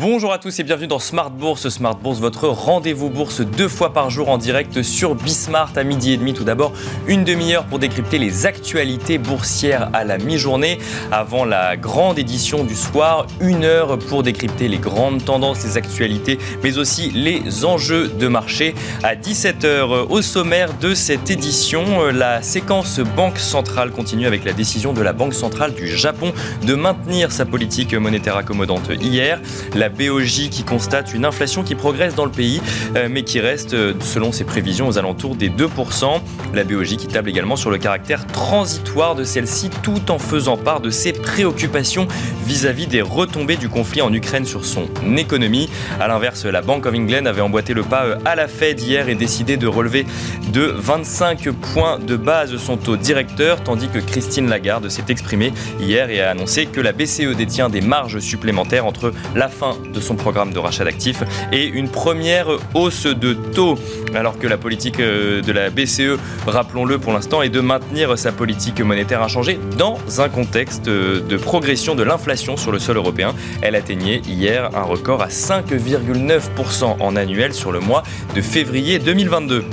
Bonjour à tous et bienvenue dans Smart Bourse. Smart Bourse, votre rendez-vous bourse deux fois par jour en direct sur Bismart à midi et demi. Tout d'abord, une demi-heure pour décrypter les actualités boursières à la mi-journée. Avant la grande édition du soir, une heure pour décrypter les grandes tendances, les actualités, mais aussi les enjeux de marché. À 17h, au sommaire de cette édition, la séquence Banque centrale continue avec la décision de la Banque centrale du Japon de maintenir sa politique monétaire accommodante hier BOJ qui constate une inflation qui progresse dans le pays, euh, mais qui reste, euh, selon ses prévisions, aux alentours des 2%. La BOJ qui table également sur le caractère transitoire de celle-ci, tout en faisant part de ses préoccupations vis-à-vis des retombées du conflit en Ukraine sur son économie. A l'inverse, la Bank of England avait emboîté le pas euh, à la Fed hier et décidé de relever de 25 points de base son taux directeur, tandis que Christine Lagarde s'est exprimée hier et a annoncé que la BCE détient des marges supplémentaires entre la fin de son programme de rachat d'actifs et une première hausse de taux. Alors que la politique euh, de la BCE, rappelons-le pour l'instant, est de maintenir sa politique monétaire inchangée dans un contexte de progression de l'inflation sur le sol européen. Elle atteignait hier un record à 5,9% en annuel sur le mois de février 2022.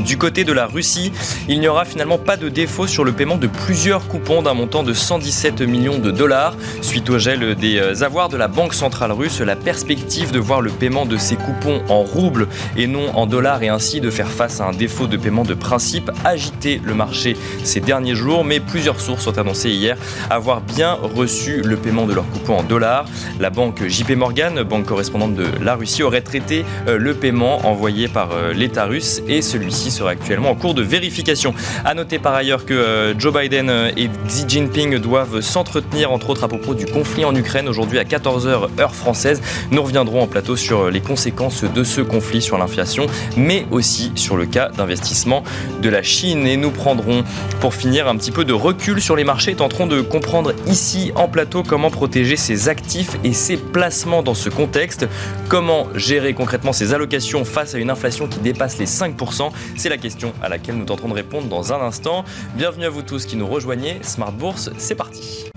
Du côté de la Russie, il n'y aura finalement pas de défaut sur le paiement de plusieurs coupons d'un montant de 117 millions de dollars. Suite au gel des euh, avoirs de la Banque centrale russe, la perspective de voir le paiement de ces coupons en roubles et non en dollars et ainsi de faire face à un défaut de paiement de principe agité le marché ces derniers jours. Mais plusieurs sources ont annoncé hier avoir bien reçu le paiement de leurs coupons en dollars. La banque JP Morgan, banque correspondante de la Russie, aurait traité euh, le paiement envoyé par euh, l'État russe et celui-ci serait actuellement en cours de vérification. A noter par ailleurs que euh, Joe Biden euh, et Xi Jinping doivent s'entretenir entre autres à propos du conflit en Ukraine aujourd'hui à 14h heure française. Nous reviendrons en plateau sur les conséquences de ce conflit sur l'inflation, mais aussi sur le cas d'investissement de la Chine. Et nous prendrons pour finir un petit peu de recul sur les marchés, tenterons de comprendre ici en plateau comment protéger ses actifs et ses placements dans ce contexte, comment gérer concrètement ses allocations face à une inflation qui dépasse les 5%. C'est la question à laquelle nous tenterons de répondre dans un instant. Bienvenue à vous tous qui nous rejoignez. Smart Bourse, c'est parti.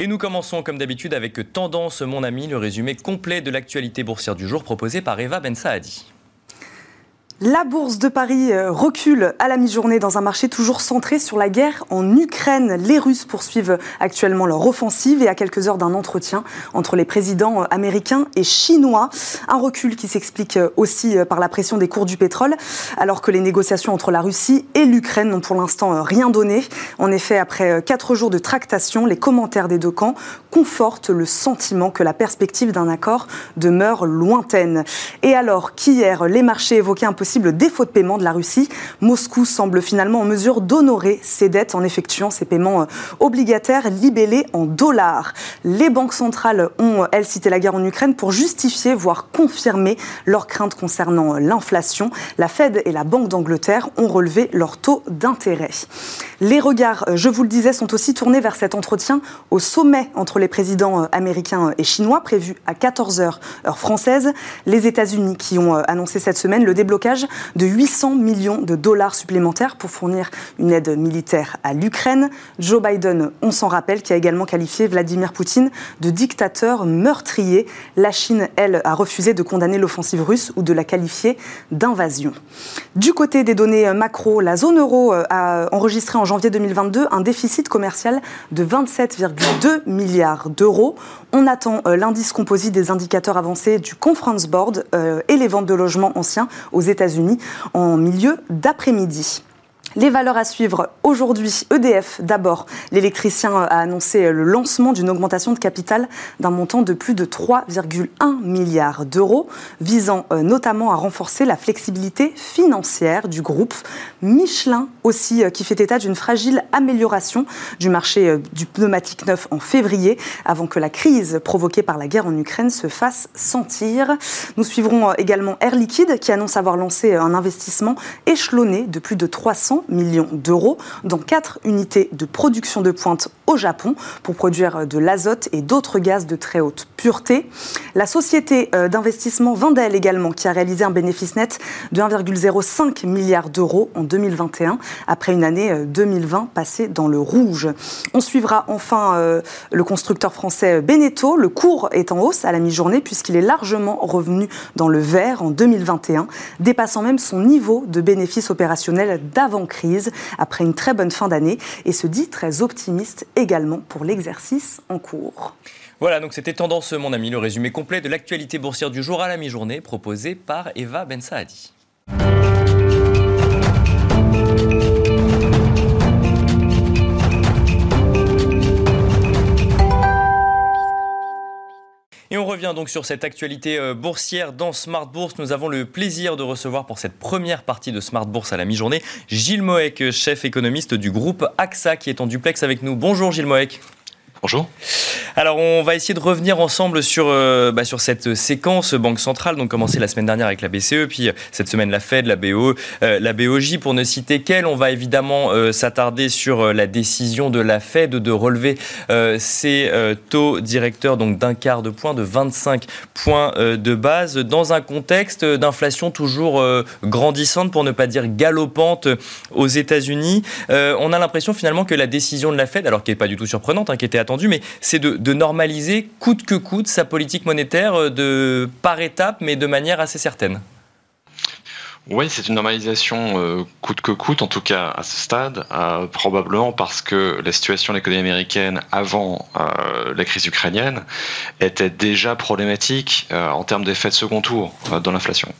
Et nous commençons comme d'habitude avec Tendance, mon ami, le résumé complet de l'actualité boursière du jour proposé par Eva Ben Saadi. La bourse de Paris euh, recule à la mi-journée dans un marché toujours centré sur la guerre en Ukraine. Les Russes poursuivent actuellement leur offensive et à quelques heures d'un entretien entre les présidents euh, américains et chinois. Un recul qui s'explique euh, aussi par la pression des cours du pétrole, alors que les négociations entre la Russie et l'Ukraine n'ont pour l'instant rien donné. En effet, après quatre jours de tractation, les commentaires des deux camps confortent le sentiment que la perspective d'un accord demeure lointaine. Et alors qu'hier, les marchés évoquaient un possible défaut de paiement de la Russie, Moscou semble finalement en mesure d'honorer ses dettes en effectuant ses paiements euh, obligataires libellés en dollars. Les banques centrales ont, elles, cité la guerre en Ukraine pour justifier, voire confirmer leurs craintes concernant euh, l'inflation. La Fed et la Banque d'Angleterre ont relevé leur taux d'intérêt. Les regards, euh, je vous le disais, sont aussi tournés vers cet entretien au sommet entre les présidents américains et chinois prévu à 14h heure française. Les États-Unis qui ont annoncé cette semaine le déblocage de 800 millions de dollars supplémentaires pour fournir une aide militaire à l'Ukraine. Joe Biden, on s'en rappelle, qui a également qualifié Vladimir Poutine de dictateur meurtrier. La Chine, elle, a refusé de condamner l'offensive russe ou de la qualifier d'invasion. Du côté des données macro, la zone euro euh, a enregistré en janvier 2022 un déficit commercial de 27,2 milliards d'euros. On attend euh, l'indice composite des indicateurs avancés du Conference Board euh, et les ventes de logements anciens aux États-Unis en milieu d'après-midi. Les valeurs à suivre aujourd'hui, EDF d'abord. L'électricien a annoncé le lancement d'une augmentation de capital d'un montant de plus de 3,1 milliards d'euros, visant euh, notamment à renforcer la flexibilité financière du groupe. Michelin aussi, euh, qui fait état d'une fragile amélioration du marché euh, du pneumatique neuf en février, avant que la crise provoquée par la guerre en Ukraine se fasse sentir. Nous suivrons également Air Liquide, qui annonce avoir lancé un investissement échelonné de plus de 300 100 millions d'euros dans quatre unités de production de pointe au Japon pour produire de l'azote et d'autres gaz de très haute pureté. La société euh, d'investissement Vendel également, qui a réalisé un bénéfice net de 1,05 milliard d'euros en 2021, après une année 2020 euh, passée dans le rouge. On suivra enfin euh, le constructeur français Beneteau. Le cours est en hausse à la mi-journée puisqu'il est largement revenu dans le vert en 2021, dépassant même son niveau de bénéfice opérationnel d'avant-crise après une très bonne fin d'année et se dit très optimiste également pour l'exercice en cours. Voilà, donc c'était Tendance, mon ami, le résumé complet de l'actualité boursière du jour à la mi-journée proposé par Eva Ben Saadi. Et on revient donc sur cette actualité euh, boursière dans Smart Bourse. Nous avons le plaisir de recevoir pour cette première partie de Smart Bourse à la mi-journée Gilles Moek, chef économiste du groupe AXA, qui est en duplex avec nous. Bonjour Gilles Moek. Bonjour. Alors, on va essayer de revenir ensemble sur, euh, bah, sur cette séquence Banque centrale, donc commencé la semaine dernière avec la BCE, puis euh, cette semaine la Fed, la BO, euh, la BOJ, pour ne citer qu'elle. On va évidemment s'attarder sur la décision de la Fed de relever ses taux directeurs d'un quart de point, de 25 points de base, dans un contexte d'inflation toujours grandissante, pour ne pas dire galopante, aux États-Unis. on a l'impression finalement que la décision de la Fed, alors qui n'est pas du tout surprenante, hein, qui était mais c'est de, normaliser coûte que coûte sa politique monétaire euh, de, par étapes, mais de manière assez certaine. Oui, c'est une normalisation euh, coûte que coûte, en tout cas à ce stade, euh, probablement parce que la situation de l'économie américaine avant euh, la crise ukrainienne était déjà problématique en termes d'effets de second tour dans l'inflation.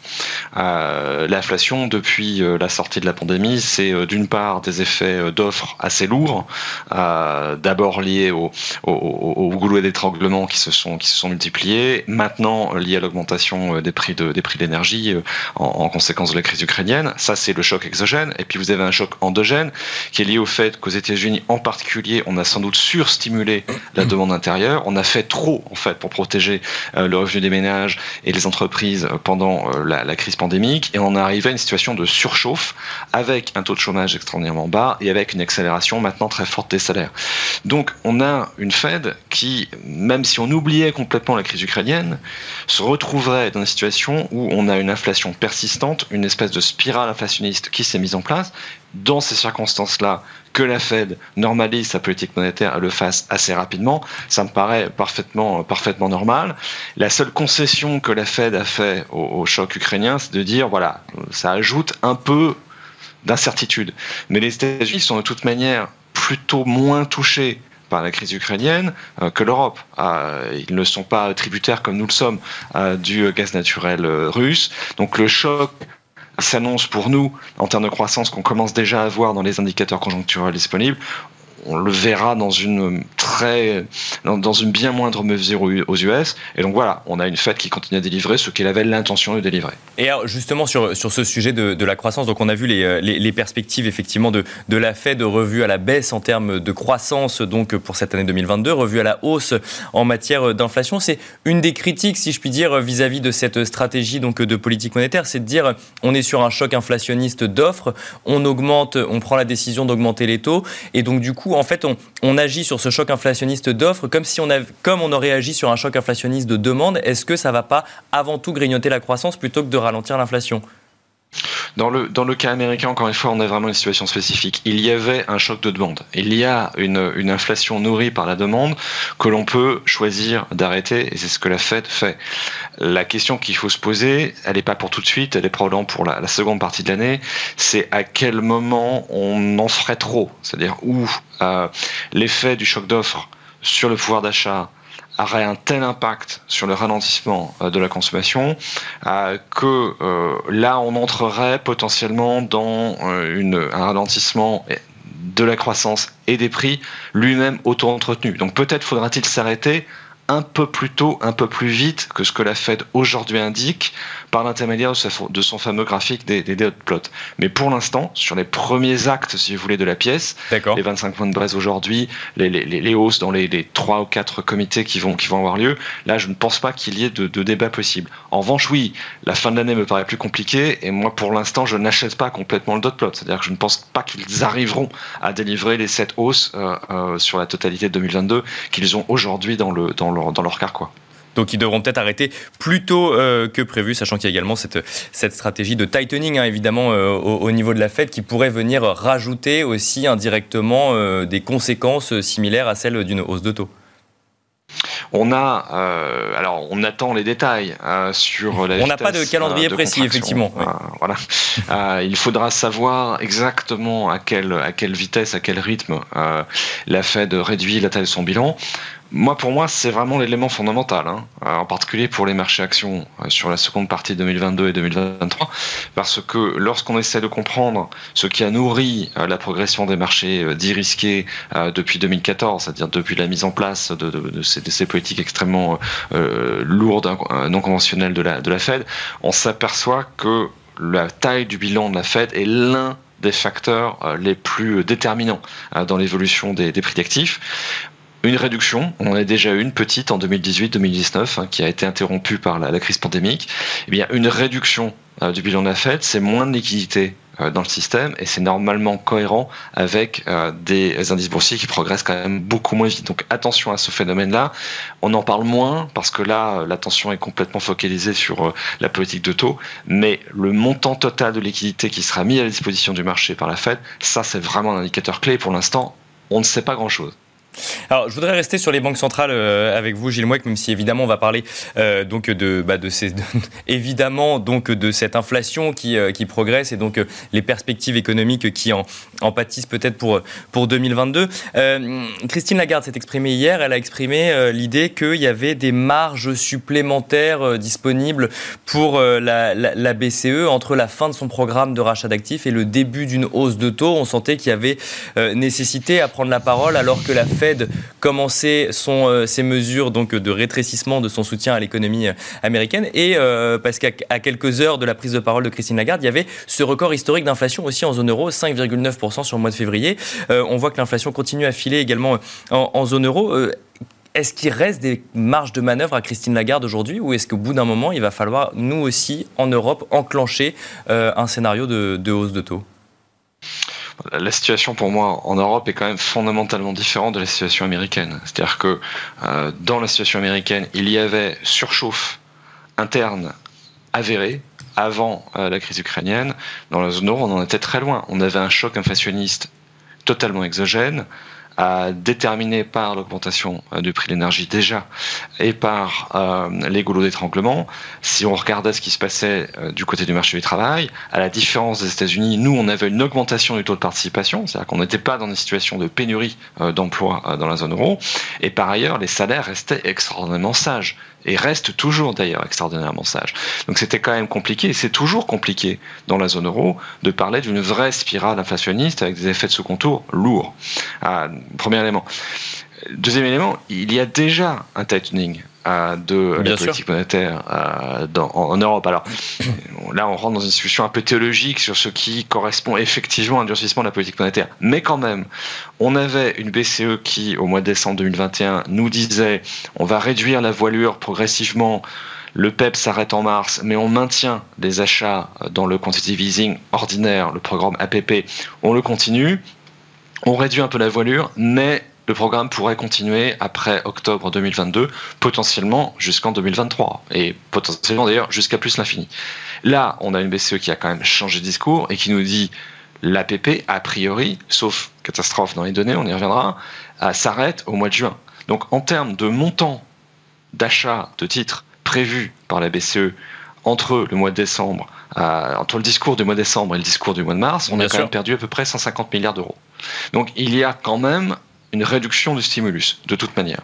l'inflation, depuis la sortie de la pandémie, c'est d'une part des effets d'offres assez lourds, d'abord liés au, au, au, goulot d'étranglement qui se sont qui se sont multipliés, maintenant liés à l'augmentation des prix de des prix d'énergie en, en conséquence de la crise ukrainienne. Ça, c'est le choc exogène. Et puis vous avez un choc endogène qui est lié au fait qu'aux États-Unis, en particulier, on a sans doute surstimulé la demande intérieure. On a fait trop, en fait, pour protéger euh, le revenu des ménages et les entreprises pendant euh, la, crise pandémique. Et on est arrivé à une situation de surchauffe avec un taux de chômage extraordinairement bas et avec une accélération maintenant très forte des salaires. Donc, on a une Fed qui, même si on oubliait complètement la crise ukrainienne, se retrouverait dans une situation où on a une inflation persistante, une espèce de spirale inflationniste qui s'est mise en place. Dans ces circonstances-là, que la Fed normalise sa politique monétaire et le fasse assez rapidement, ça me paraît parfaitement, parfaitement normal. La seule concession que la Fed a fait au, choc ukrainien, c'est de dire, voilà, ça ajoute un peu d'incertitude. Mais les États-Unis sont de toute manière plutôt moins touchés par la crise ukrainienne euh, que l'Europe. Euh, ils ne sont pas tributaires comme nous le sommes euh, du gaz naturel russe. Donc le choc s'annonce pour nous en termes de croissance qu'on commence déjà à voir dans les indicateurs conjoncturels disponibles on le verra dans une très, dans une bien moindre mesure aux US. Et donc voilà, on a une fête qui continue à délivrer ce qu'elle avait l'intention de délivrer. Et alors justement sur, sur ce sujet de, la croissance, donc on a vu les, euh, les, perspectives effectivement de, de la Fed revue à la baisse en termes de croissance donc pour cette année 2022, revue à la hausse en matière d'inflation. C'est une des critiques, si je puis dire, vis-à-vis de cette stratégie donc de politique monétaire, c'est de dire on est sur un choc inflationniste d'offres, on augmente, on prend la décision d'augmenter les taux, et donc du coup en fait, on, agit sur ce choc inflationniste d'offres comme si on comme on aurait agi sur un choc inflationniste de demande. Est-ce que ça ne va pas avant tout grignoter la croissance plutôt que de ralentir l'inflation? Dans le, dans le cas américain, encore une fois, on a vraiment une situation spécifique. Il y avait un choc de demande. Il y a une, inflation nourrie par la demande que l'on peut choisir d'arrêter, et c'est ce que la Fed fait. La question qu'il faut se poser, elle n'est pas pour tout de suite, elle est probablement pour la, la seconde partie de l'année, c'est à quel moment on en ferait trop. C'est-à-dire où euh, l'effet du choc d'offre sur le pouvoir d'achat aurait un tel impact sur le ralentissement euh, de la consommation euh, que euh, là on entrerait potentiellement dans un ralentissement de la croissance et des prix lui-même auto-entretenu. Donc peut-être faudra-t-il s'arrêter un peu plus tôt, un peu plus vite que ce que la Fed aujourd'hui indique par l'intermédiaire de, son fameux graphique des, des dot plots. Mais pour l'instant, sur les premiers actes, si vous voulez, de la pièce, les 25 points de base aujourd'hui, les, les, les, hausses dans les, les 3 ou 4 comités qui vont, qui vont avoir lieu, là, je ne pense pas qu'il y ait de, de, débat possible. En revanche, oui, la fin de l'année me paraît plus compliquée, et moi, pour l'instant, je n'achète pas complètement le dot plot. C'est-à-dire que je ne pense pas qu'ils arriveront à délivrer les 7 hausses euh, euh, sur la totalité de 2022 qu'ils ont aujourd'hui dans, le, dans, leur, dans leur carquois. Donc ils devront peut-être arrêter plus tôt euh, que prévu, sachant qu'il y a également cette, cette stratégie de tightening, hein, évidemment, euh, au, niveau de la Fed, qui pourrait venir rajouter aussi indirectement euh, des conséquences similaires à celles d'une hausse de taux. On a, alors on attend les détails sur la. On n'a pas de calendrier précis, effectivement. voilà. il faudra savoir exactement à quelle à quelle vitesse, à quel rythme la Fed réduit la taille de son bilan. Moi, pour moi, c'est vraiment l'élément fondamental, hein, euh, en particulier pour les marchés actions euh, sur la seconde partie 2022 et 2023, parce que lorsqu'on essaie de comprendre ce qui a nourri euh, la progression des marchés dits risqués depuis 2014, c'est-à-dire depuis la mise en place de, ces, politiques extrêmement lourdes, non conventionnelles de la, Fed, on s'aperçoit que la taille du bilan de la Fed est l'un des facteurs les plus déterminants dans l'évolution des prix d'actifs une réduction, on en a déjà une petite en 2018-2019 hein, qui a été interrompue par la, crise pandémique. Eh une réduction euh, du bilan de la Fed, c'est moins de liquidité euh, dans le système et c'est normalement cohérent avec euh, des indices boursiers qui progressent quand même beaucoup moins vite. Donc attention à ce phénomène-là. On en parle moins parce que là, l'attention est complètement focalisée sur la politique de taux, mais le montant total de liquidité qui sera mis à la disposition du marché par la Fed, ça c'est vraiment un indicateur clé. Pour l'instant, on ne sait pas grand-chose. Alors, je voudrais rester sur les banques centrales euh, avec vous, Gilles Mouek, même si évidemment on va parler euh, donc de, bah, de ces, évidemment donc de cette inflation qui, euh, qui progresse et donc les perspectives économiques qui en, en pâtissent peut-être pour pour 2022. Christine Lagarde s'est exprimée hier. Elle a exprimé l'idée qu'il y avait des marges supplémentaires disponibles pour la, la, la, BCE entre la fin de son programme de rachat d'actifs et le début d'une hausse de taux. On sentait qu'il y avait nécessité à prendre la parole alors que la Fed commencer euh, ses mesures donc, de rétrécissement de son soutien à l'économie euh, américaine. Et euh, parce qu'à quelques heures de la prise de parole de Christine Lagarde, il y avait ce record historique d'inflation aussi en zone euro, 5,9% sur le mois de février. on voit que l'inflation continue à filer également en, zone euro. est-ce qu'il reste des marges de manœuvre à Christine Lagarde aujourd'hui ou est-ce qu'au bout d'un moment, il va falloir, nous aussi, en Europe, enclencher un scénario de hausse de taux? La situation pour moi en Europe est quand même fondamentalement différente de la situation américaine. C'est-à-dire que euh, dans la situation américaine, il y avait surchauffe interne avérée avant euh, la crise ukrainienne. Dans la zone euro, on en était très loin. On avait un choc inflationniste totalement exogène déterminé par l'augmentation euh, du prix de l'énergie déjà et par euh, les goulots d'étranglement. Si on regardait ce qui se passait euh, du côté du marché du travail, à la différence des États-Unis, nous on avait une augmentation du taux de participation, c'est-à-dire qu'on n'était pas dans une situation de pénurie d'emplois dans la zone euro. Et par ailleurs, les salaires restaient extraordinairement sages et restent toujours d'ailleurs extraordinairement sages. Donc c'était quand même compliqué, et c'est toujours compliqué dans la zone euro de parler d'une vraie spirale inflationniste avec des effets de second tour lourds. Ah, premier élément. Deuxième élément, il y a déjà un tightening euh, de la politique monétaire euh, en, Europe. Alors là, on rentre dans une discussion un peu théologique sur ce qui correspond effectivement à un durcissement de la politique monétaire. Mais quand même, on avait une BCE qui, au mois de décembre 2021, nous disait on va réduire la voilure progressivement. Le PEP s'arrête en mars, mais on maintient des achats dans le quantitative easing ordinaire, le programme APP, on le continue. On réduit un peu la voilure, mais le programme pourrait continuer après octobre 2022, potentiellement jusqu'en 2023, et potentiellement d'ailleurs jusqu'à plus l'infini. Là, on a une BCE qui a quand même changé de discours et qui nous dit l'APP, a priori, sauf catastrophe dans les données, on y reviendra, euh, s'arrête au mois de juin. Donc en termes de montant d'achat de titres prévus par la BCE entre le mois de décembre, euh, entre le discours du mois de décembre et le discours du mois de mars, on a quand même perdu à peu près 150 milliards d'euros. Donc il y a quand même une réduction du stimulus, de toute manière.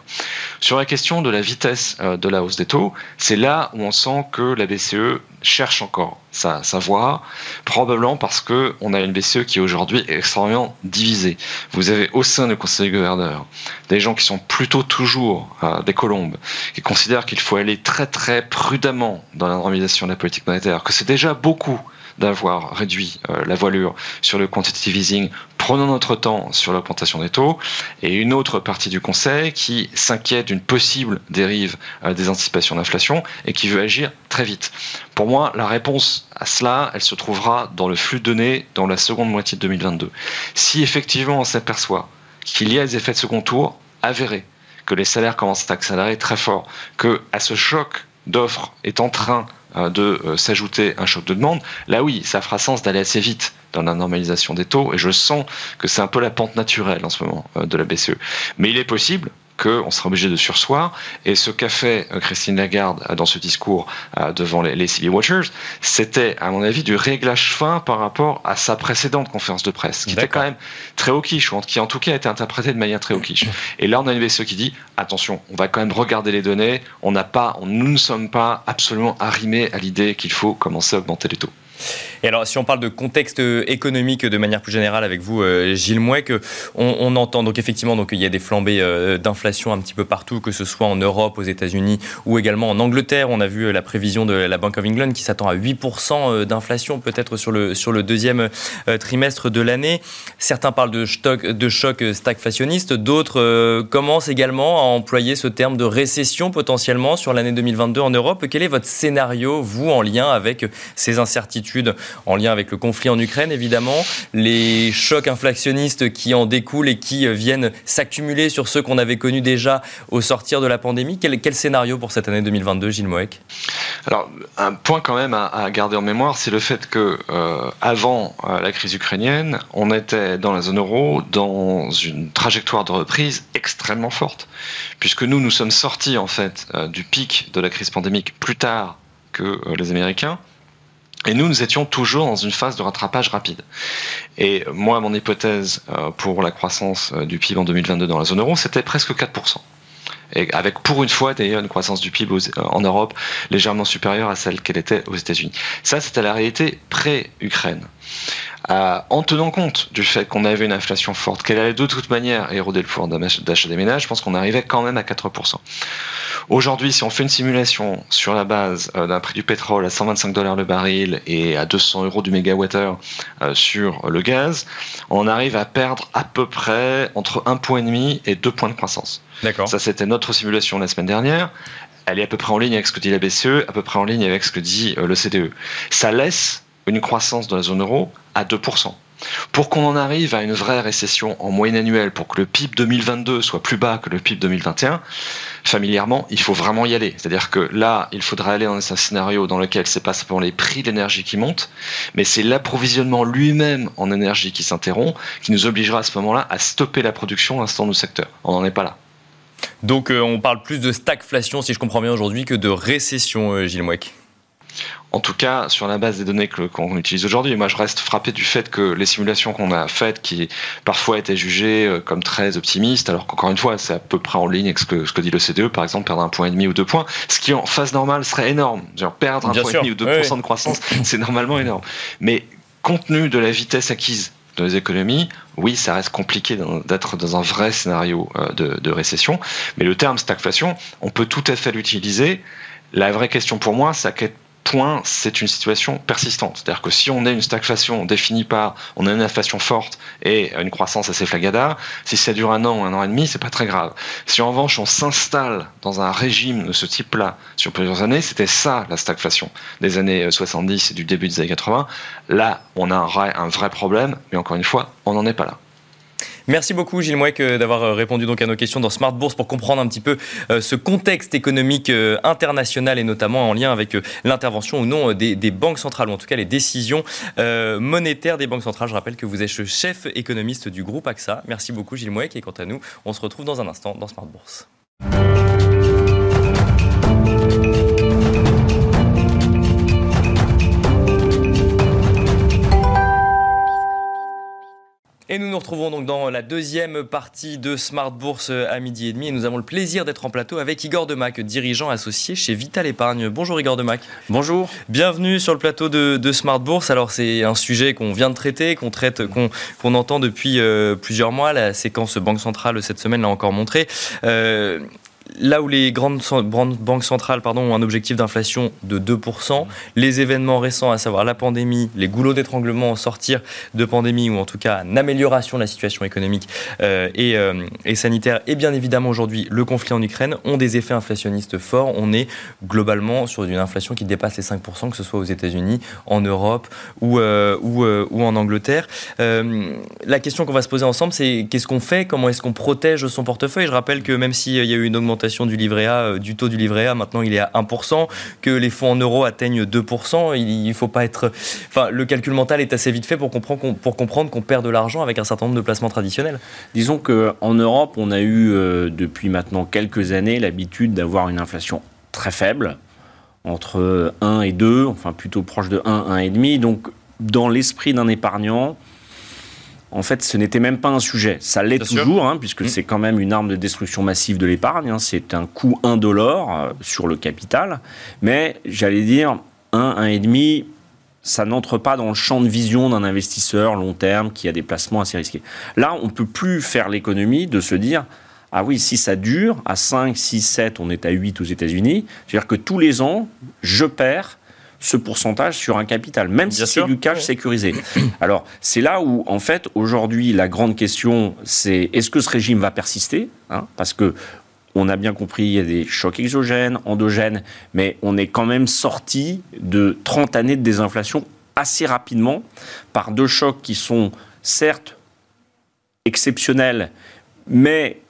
Sur la question de la vitesse euh, de la hausse des taux, c'est là où on sent que la BCE cherche encore sa, voie, probablement parce qu'on a une BCE qui aujourd'hui est extrêmement divisée. Vous avez au sein du Conseil des gouverneurs des gens qui sont plutôt toujours euh, des colombes, qui considèrent qu'il faut aller très très prudemment dans la normalisation de la politique monétaire, que c'est déjà beaucoup d'avoir réduit euh, la voilure sur le quantitative easing, prenons notre temps sur l'augmentation des taux, et une autre partie du Conseil qui s'inquiète d'une possible dérive euh, des anticipations d'inflation et qui veut agir très vite. Pour moi, la réponse à cela, elle se trouvera dans le flux de données dans la seconde moitié de 2022. Si effectivement on s'aperçoit qu'il y a des effets de second tour avérés, que les salaires commencent à accélérer très fort, que à ce choc d'offres est en train de euh, s'ajouter un choc de demande, là oui, ça fera sens d'aller assez vite dans la normalisation des taux, et je sens que c'est un peu la pente naturelle en ce moment euh, de la BCE. Mais il est possible qu'on sera obligé de sursoir. Et ce qu'a fait euh, Christine Lagarde euh, dans ce discours euh, devant les, CB Watchers, c'était, à mon avis, du réglage fin par rapport à sa précédente conférence de presse, qui était quand même très au quiche, ou qui en tout cas a été interprétée de manière très au quiche. Et là, on a une BCE qui dit, attention, on va quand même regarder les données, on n'a pas, nous ne sommes pas absolument arrimés à l'idée qu'il faut commencer à augmenter les taux. Et alors, si on parle de contexte euh, économique de manière plus générale avec vous, euh, Gilles Mouek, on, on entend donc effectivement donc il y a des flambées euh, d'inflation un petit peu partout, que ce soit en Europe, aux États-Unis ou également en Angleterre. On a vu la prévision de la Bank of England qui s'attend à 8% d'inflation peut-être sur le sur le deuxième trimestre de l'année. Certains parlent de choc de choc stagflationniste, d'autres commencent également à employer ce terme de récession potentiellement sur l'année 2022 en Europe. Quel est votre scénario vous en lien avec ces incertitudes en lien avec le conflit en Ukraine, évidemment, les chocs inflationnistes qui en découlent et qui viennent s'accumuler sur ceux qu'on avait connus déjà au sortir de la pandémie. Quel, scénario pour cette année 2022, Gilles Moek Alors, un point quand même à, garder en mémoire, c'est le fait que euh, avant euh, la crise ukrainienne, on était dans la zone euro dans une trajectoire de reprise extrêmement forte, puisque nous, nous sommes sortis en fait euh, du pic de la crise pandémique plus tard que les Américains. Et nous, nous étions toujours dans une phase de rattrapage rapide. Et moi, mon hypothèse euh, pour la croissance euh, du PIB en 2022 dans la zone euro, c'était presque 4%. Et avec pour une fois d'ailleurs une croissance du PIB euh, en Europe légèrement supérieure à celle qu'elle était aux États-Unis. Ça, c'était la réalité pré-Ukraine. Euh, en tenant compte du fait qu'on avait une inflation forte, qu'elle allait de toute manière éroder le pouvoir d'achat des ménages, je pense qu'on arrivait quand même à 4%. Aujourd'hui, si on fait une simulation sur la base euh, d'un prix du pétrole à 125 dollars le baril et à 200 euros du mégawattheure euh, sur le gaz, on arrive à perdre à peu près entre 1,5 point et 2 points de croissance. D'accord. Ça, c'était notre simulation la semaine dernière elle est à peu près en ligne avec ce que dit la BCE, à peu près en ligne avec ce que dit le CDE. Ça laisse une croissance de la zone euro à 2%. Pour qu'on en arrive à une vraie récession en moyenne annuelle, pour que le PIB 2022 soit plus bas que le PIB 2021, familièrement, il faut vraiment y aller. C'est-à-dire que là, il faudra aller dans un scénario dans lequel c'est pas simplement les prix de l'énergie qui montent, mais c'est l'approvisionnement lui-même en énergie qui s'interrompt, qui nous obligera à ce moment-là à stopper la production à l'instant du secteur. On n'en est pas là. Donc euh, on parle plus de stagflation, si je comprends bien aujourd'hui, que de récession, euh, Gilles Mouek en tout cas sur la base des données qu'on utilise aujourd'hui. Moi, je reste frappé du fait que les simulations qu'on a faites, qui parfois étaient jugées euh, comme très optimistes, alors qu'encore une fois, c'est à peu près en ligne avec ce que, ce que dit le CDE, par exemple, perdre un point et demi ou deux points, ce qui en phase normale serait énorme. Genre, perdre un point et demi ou deux de croissance, c'est normalement énorme. Mais compte tenu de la vitesse acquise dans les économies, oui, ça reste compliqué d'être dans un vrai scénario euh, de, de, récession. Mais le terme stagflation, on peut tout à fait l'utiliser. La vraie question pour moi, c'est à quel point c'est une situation persistante. C'est-à-dire que si on a une stagflation définie par, on a une inflation forte et une croissance assez flagada, si ça dure un an ou un an et demi, c'est pas très grave. Si en revanche on s'installe dans un régime de ce type-là sur plusieurs années, c'était ça la stagflation des années 70 et du début des années 80. Là, on a un vrai problème, mais encore une fois, on n'en est pas là. Merci beaucoup Gilles Mouek euh, d'avoir euh, répondu donc à nos questions dans Smart Bourse pour comprendre un petit peu euh, ce contexte économique international et notamment en lien avec l'intervention ou non des, banques centrales ou en tout cas les décisions monétaires des banques centrales. Je rappelle que vous êtes le chef économiste du groupe AXA. Merci beaucoup Gilles Mouek et quant à nous, on se retrouve dans un instant dans Smart Bourse. Et nous nous retrouvons donc dans la deuxième partie de Smart Bourse à midi et demi. Et nous avons le plaisir d'être en plateau avec Igor Demac, dirigeant associé chez Vital Épargne. Bonjour Igor Demac. Bonjour. Bienvenue sur le plateau de, Smart Bourse. Alors c'est un sujet qu'on vient de traiter, qu'on traite, qu'on entend depuis euh, plusieurs mois. La séquence Banque Centrale cette semaine l'a encore montré. Euh, là où les grandes banques centrales ont un objectif d'inflation de 2%, les événements récents, à savoir la pandémie, les goulots d'étranglement en sortir de pandémie, ou en tout cas une amélioration de la situation économique euh, euh, et, sanitaire, et bien évidemment aujourd'hui le conflit en Ukraine, ont des effets inflationnistes forts. On est globalement sur une inflation qui dépasse les 5%, que ce soit aux États-Unis, en Europe ou, euh, ou, en Angleterre. la question qu'on va se poser ensemble, c'est qu'est-ce qu'on fait? Comment est-ce qu'on protège son portefeuille? Je rappelle que même s'il y a eu une augmentation du livret A, euh, du taux du livret A, maintenant il est à 1%, que les fonds en euros atteignent 2%. Il, faut pas être. Enfin, le calcul mental est assez vite fait pour comprendre qu'on, pour comprendre qu'on perd de l'argent avec un certain nombre de placements traditionnels. Disons qu'en Europe, on a eu euh, depuis maintenant quelques années l'habitude d'avoir une inflation très faible, entre 1 et 2, enfin plutôt proche de 1, 1,5. Donc, dans l'esprit d'un épargnant, en fait, ce n'était même pas un sujet. Ça l'est toujours, hein, puisque mmh. c'est quand même une arme de destruction massive de l'épargne. Hein. C'est un coût indolore euh, sur le capital. Mais j'allais dire, 1, 1,5, ça n'entre pas dans le champ de vision d'un investisseur long terme qui a des placements assez risqués. Là, on ne peut plus faire l'économie de se dire, ah oui, si ça dure, à 5, 6, 7, on est à 8 aux États-Unis, c'est-à-dire que tous les ans, je perds ce pourcentage sur un capital, même si c'est du cash sécurisé. Alors, c'est là où, en fait, aujourd'hui, la grande question, c'est est-ce que ce régime va persister hein, Parce que on a bien compris, il y a des chocs exogènes, endogènes, mais on est quand même sorti de 30 années de désinflation assez rapidement par deux chocs qui sont certes exceptionnels, mais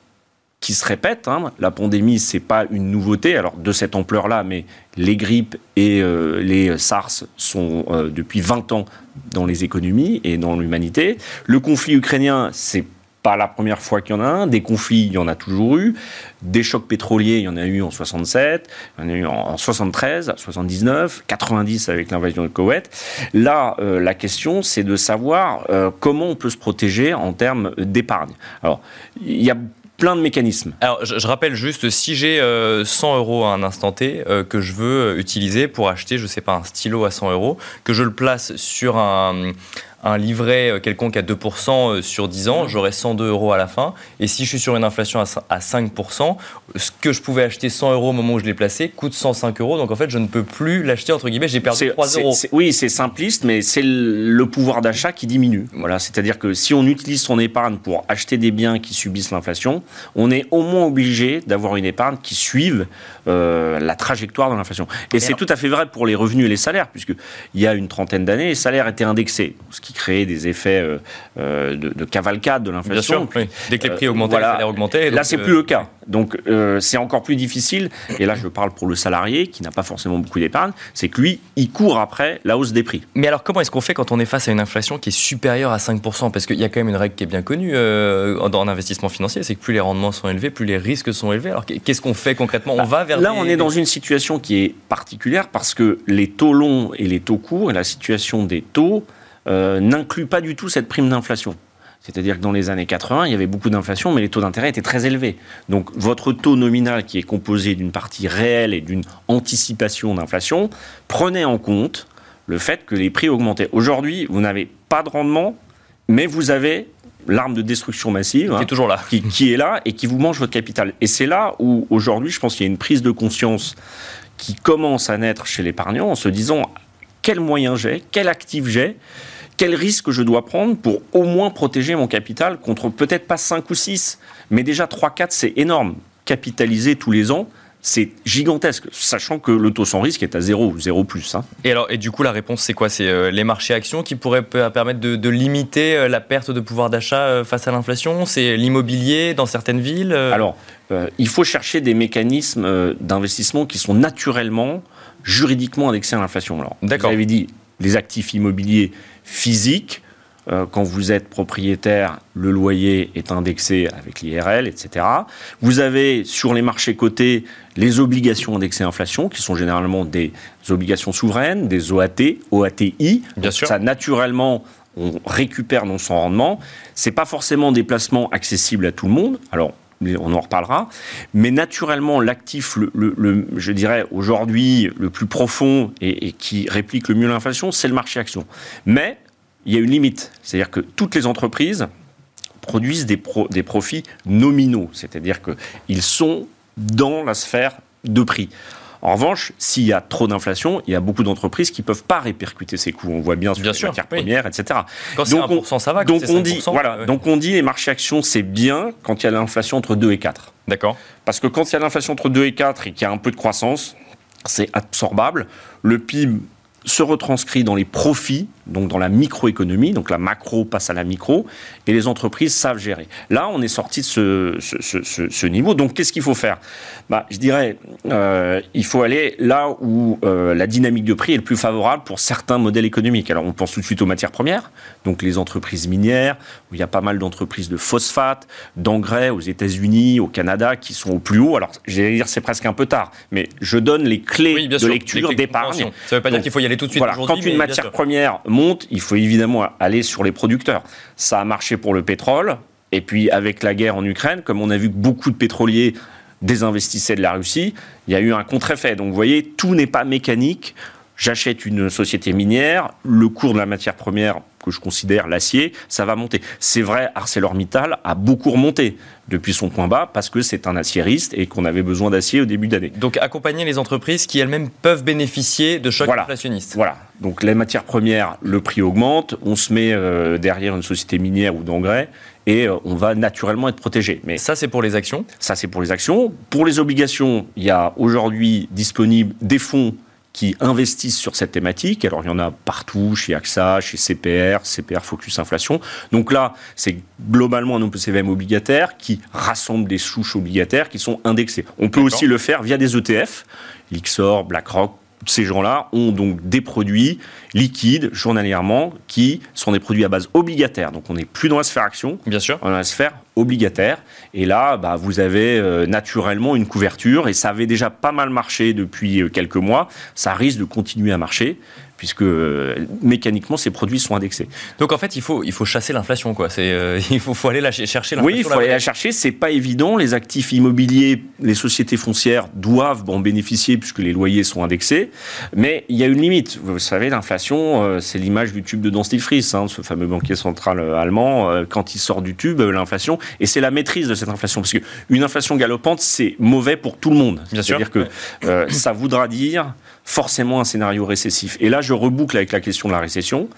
qui se répète. Hein. La pandémie, c'est pas une nouveauté, alors de cette ampleur-là, mais les grippes et euh, les SARS sont euh, depuis 20 ans dans les économies et dans l'humanité. Le conflit ukrainien, c'est pas la première fois qu'il y en a un. Des conflits, il y en a toujours eu. Des chocs pétroliers, il y en a eu en 67, il y en a eu en 73, 79, 90 avec l'invasion de Koweït. Là, euh, la question, c'est de savoir comment on peut se protéger en termes d'épargne. Alors, il y a plein de mécanismes. Alors, je, rappelle juste, si j'ai 100 euh, euros à un instant T euh, que je veux utiliser pour acheter, je ne sais pas, un stylo à 100 euros, que je le place sur un, un livret euh, quelconque à 2% euh, sur 10 ans, j'aurais 102 euros à la fin. Et si je suis sur une inflation à 5%, ce que je pouvais acheter 100 euros au moment où je l'ai placé coûte 105 euros. Donc en fait, je ne peux plus l'acheter, entre guillemets, j'ai perdu 3 euros. oui, c'est simpliste, mais c'est le pouvoir d'achat qui diminue. Voilà, C'est-à-dire que si on utilise son épargne pour acheter des biens qui subissent l'inflation, on est au moins obligé d'avoir une épargne qui suive euh, la trajectoire de l'inflation. Et c'est tout à fait vrai pour les revenus et les salaires, puisqu'il y a une trentaine d'années, les salaires étaient indexés, ce qui créer des effets euh, euh, de, cavalcade de l'inflation. Dès que les prix augmentaient, les salaires augmentaient. Là, c'est plus le cas. Donc, c'est encore plus difficile. Et là, je parle pour le salarié qui n'a pas forcément beaucoup d'épargne. C'est que lui, il court après la hausse des prix. Mais alors, comment est-ce qu'on fait quand on est face à une inflation qui est supérieure à 5% Parce qu'il y a quand même une règle qui est bien connue dans l'investissement financier, c'est que plus les rendements sont élevés, plus les risques sont élevés. Alors, qu'est-ce qu'on fait concrètement? On bah, va vers là, on est dans une situation qui est particulière parce que les taux longs et les taux courts et la situation des taux euh, n'inclut pas du tout cette prime d'inflation. C'est-à-dire que dans les années 80, il y avait beaucoup d'inflation, mais les taux d'intérêt étaient très élevés. Donc votre taux nominal, qui est composé d'une partie réelle et d'une anticipation d'inflation, prenait en compte le fait que les prix augmentaient. Aujourd'hui, vous n'avez pas de rendement, mais vous avez l'arme de destruction massive qui est toujours là, qui, qui, est là et qui vous mange votre capital. Et c'est là où aujourd'hui, je pense qu'il y a une prise de conscience qui commence à naître chez l'épargnant en se disant quels moyens j'ai, quel actif j'ai quel risque je dois prendre pour au moins protéger mon capital contre peut-être pas 5 ou 6, mais déjà 3-4, c'est énorme. Capitaliser tous les ans, c'est gigantesque, sachant que le taux sans risque est à 0, 0 plus. Hein. Et, alors, et du coup, la réponse, c'est quoi? C'est euh, les marchés actions qui pourraient permettre de, limiter euh, la perte de pouvoir d'achat euh, face à l'inflation? C'est l'immobilier dans certaines villes Alors, il faut chercher des mécanismes d'investissement qui sont naturellement, juridiquement indexés à l'inflation. Alors, vous avez dit les actifs immobiliers physiques. Quand vous êtes propriétaire, le loyer est indexé avec l'IRL, etc. Vous avez sur les marchés cotés les obligations indexées inflation, qui sont généralement des obligations souveraines, des OAT, OATI. Bien sûr. Ça naturellement on récupère dans son rendement. C'est pas forcément des placements accessibles à tout le monde. Alors, on en reparlera. Mais naturellement, l'actif, le, je dirais aujourd'hui, le plus profond et, qui réplique le mieux l'inflation, c'est le marché action. Mais il y a une limite. C'est-à-dire que toutes les entreprises produisent des, des profits nominaux. C'est-à-dire qu'ils sont dans la sphère de prix. En revanche, s'il y a trop d'inflation, il y a beaucoup d'entreprises qui ne peuvent pas répercuter ces coûts. On voit bien sur les matières premières, etc. Quand donc, 1%, ça va. donc, on dit, voilà, donc on dit les marchés actions, c'est bien quand il y a l'inflation entre 2 et 4. D'accord. Parce que quand il y a l'inflation entre 2 et 4 et qu'il y a un peu de croissance, c'est absorbable. Le PIB se retranscrit dans les profits, donc dans la microéconomie, donc la macro passe à la micro, et les entreprises savent gérer. Là, on est sorti de ce, ce, niveau. Donc, qu'est-ce qu'il faut faire? Bah, Je dirais, euh, il faut aller là où euh, la dynamique de prix est le plus favorable pour certains modèles économiques. Alors, on pense tout de suite aux matières premières, donc les entreprises minières, où il y a pas mal d'entreprises de phosphate, d'engrais aux États-Unis, au Canada, qui sont au plus haut. Alors, j'allais dire, c'est presque un peu tard, mais je donne les clés de lecture, d'épargne. Ça ne veut pas dire qu'il faut y aller tout de suite voilà, Quand une matière première monte, il faut évidemment aller sur les producteurs. Ça a marché pour le pétrole. Et puis avec la guerre en Ukraine, comme on a vu que beaucoup de pétroliers désinvestissaient de la Russie, il y a eu un contre-effet. Donc vous voyez, tout n'est pas mécanique. J'achète une société minière, le cours de la matière première que je considère l'acier, ça va monter. C'est vrai, ArcelorMittal a beaucoup remonté depuis son point bas parce que c'est un aciériste et qu'on avait besoin d'acier au début d'année. Donc accompagner les entreprises qui elles-mêmes peuvent bénéficier de chocs inflationnistes. Voilà. Donc les matières premières, le prix augmente, on se met euh, derrière une société minière ou d'engrais et euh, on va naturellement être protégé. Mais ça, c'est pour les actions? Ça, c'est pour les actions. Pour les obligations, il y a aujourd'hui disponible des fonds qui investissent sur cette thématique. Alors, il y en a partout, chez AXA, chez CPR, CPR Focus Inflation. Donc là, c'est globalement un OPCVM obligataire qui rassemble des souches obligataires qui sont indexées. On peut aussi le faire via des ETF, Lixor, BlackRock, ces gens-là ont donc des produits liquides journalièrement qui sont des produits à base obligataire. Donc on n'est plus dans la sphère action, bien sûr, on est dans la sphère obligataire. Et là, bah, vous avez euh, naturellement une couverture et ça avait déjà pas mal marché depuis euh, quelques mois. Ça risque de continuer à marcher puisque euh, mécaniquement ces produits sont indexés. Donc en fait, il faut, il faut chasser l'inflation, quoi. C'est, euh, il faut, faut, aller la chercher Oui, il faut aller la chercher. C'est pas évident. Les actifs immobiliers, les sociétés foncières doivent en bénéficier puisque les loyers sont indexés. Mais il y a une limite. Vous savez, l'inflation, euh, c'est l'image du tube de Don Stilfries, hein, ce fameux banquier central allemand. quand il sort du tube, l'inflation, et c'est la maîtrise de cette inflation, parce qu'une inflation galopante, c'est mauvais pour tout le monde. C'est-à-dire que ça voudra dire forcément un scénario récessif. Et là, je reboucle avec la question de la récession.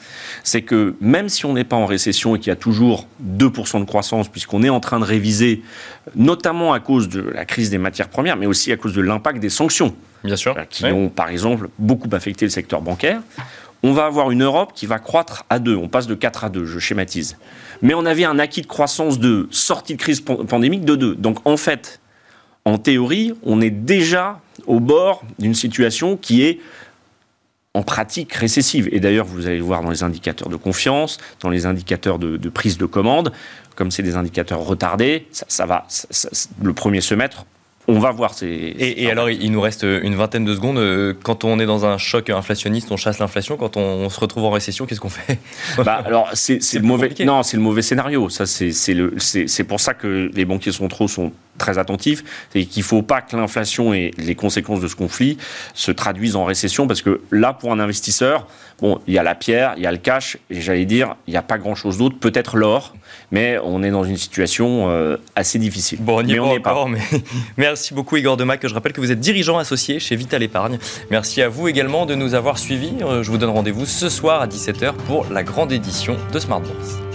C'est que même si on n'est pas en récession et qu'il y a toujours 2% de croissance, puisqu'on est en train de réviser, notamment à cause de la crise des matières premières, mais aussi à cause de l'impact des sanctions, Bien sûr. Euh, qui ont par exemple beaucoup affecté le secteur bancaire, on va avoir une Europe qui va croître à 2. On passe de 4 à 2, je schématise. Mais on avait un acquis de croissance de sortie de crise pandémique de 2. Donc en fait, en théorie, on est déjà au bord d'une situation qui est en pratique récessive. Et d'ailleurs, vous allez le voir dans les indicateurs de confiance, dans les indicateurs de, prise de commande, comme c'est des indicateurs retardés, ça, va le premier semestre on va voir. Ces, et, alors, il nous reste une vingtaine de secondes. Euh, quand on est dans un choc inflationniste, on chasse l'inflation. Quand on, se retrouve en récession, qu'est-ce qu'on fait bah, Alors, c'est le mauvais. Non, c'est le mauvais scénario. Ça, c'est pour ça que les banquiers centraux sont très attentifs, c'est qu'il ne faut pas que l'inflation et les conséquences de ce conflit se traduisent en récession, parce que là, pour un investisseur, bon, il y a la pierre, il y a le cash, et j'allais dire, il n'y a pas grand-chose d'autre, peut-être l'or, mais on est dans une situation euh, assez difficile. Bon, on n'y est pas, encore, mais merci beaucoup Igor Demac, je rappelle que vous êtes dirigeant associé chez Vital Épargne. Merci à vous également de nous avoir suivis. Euh, je vous donne rendez-vous ce soir à 17h pour la grande édition de Smart Bourse.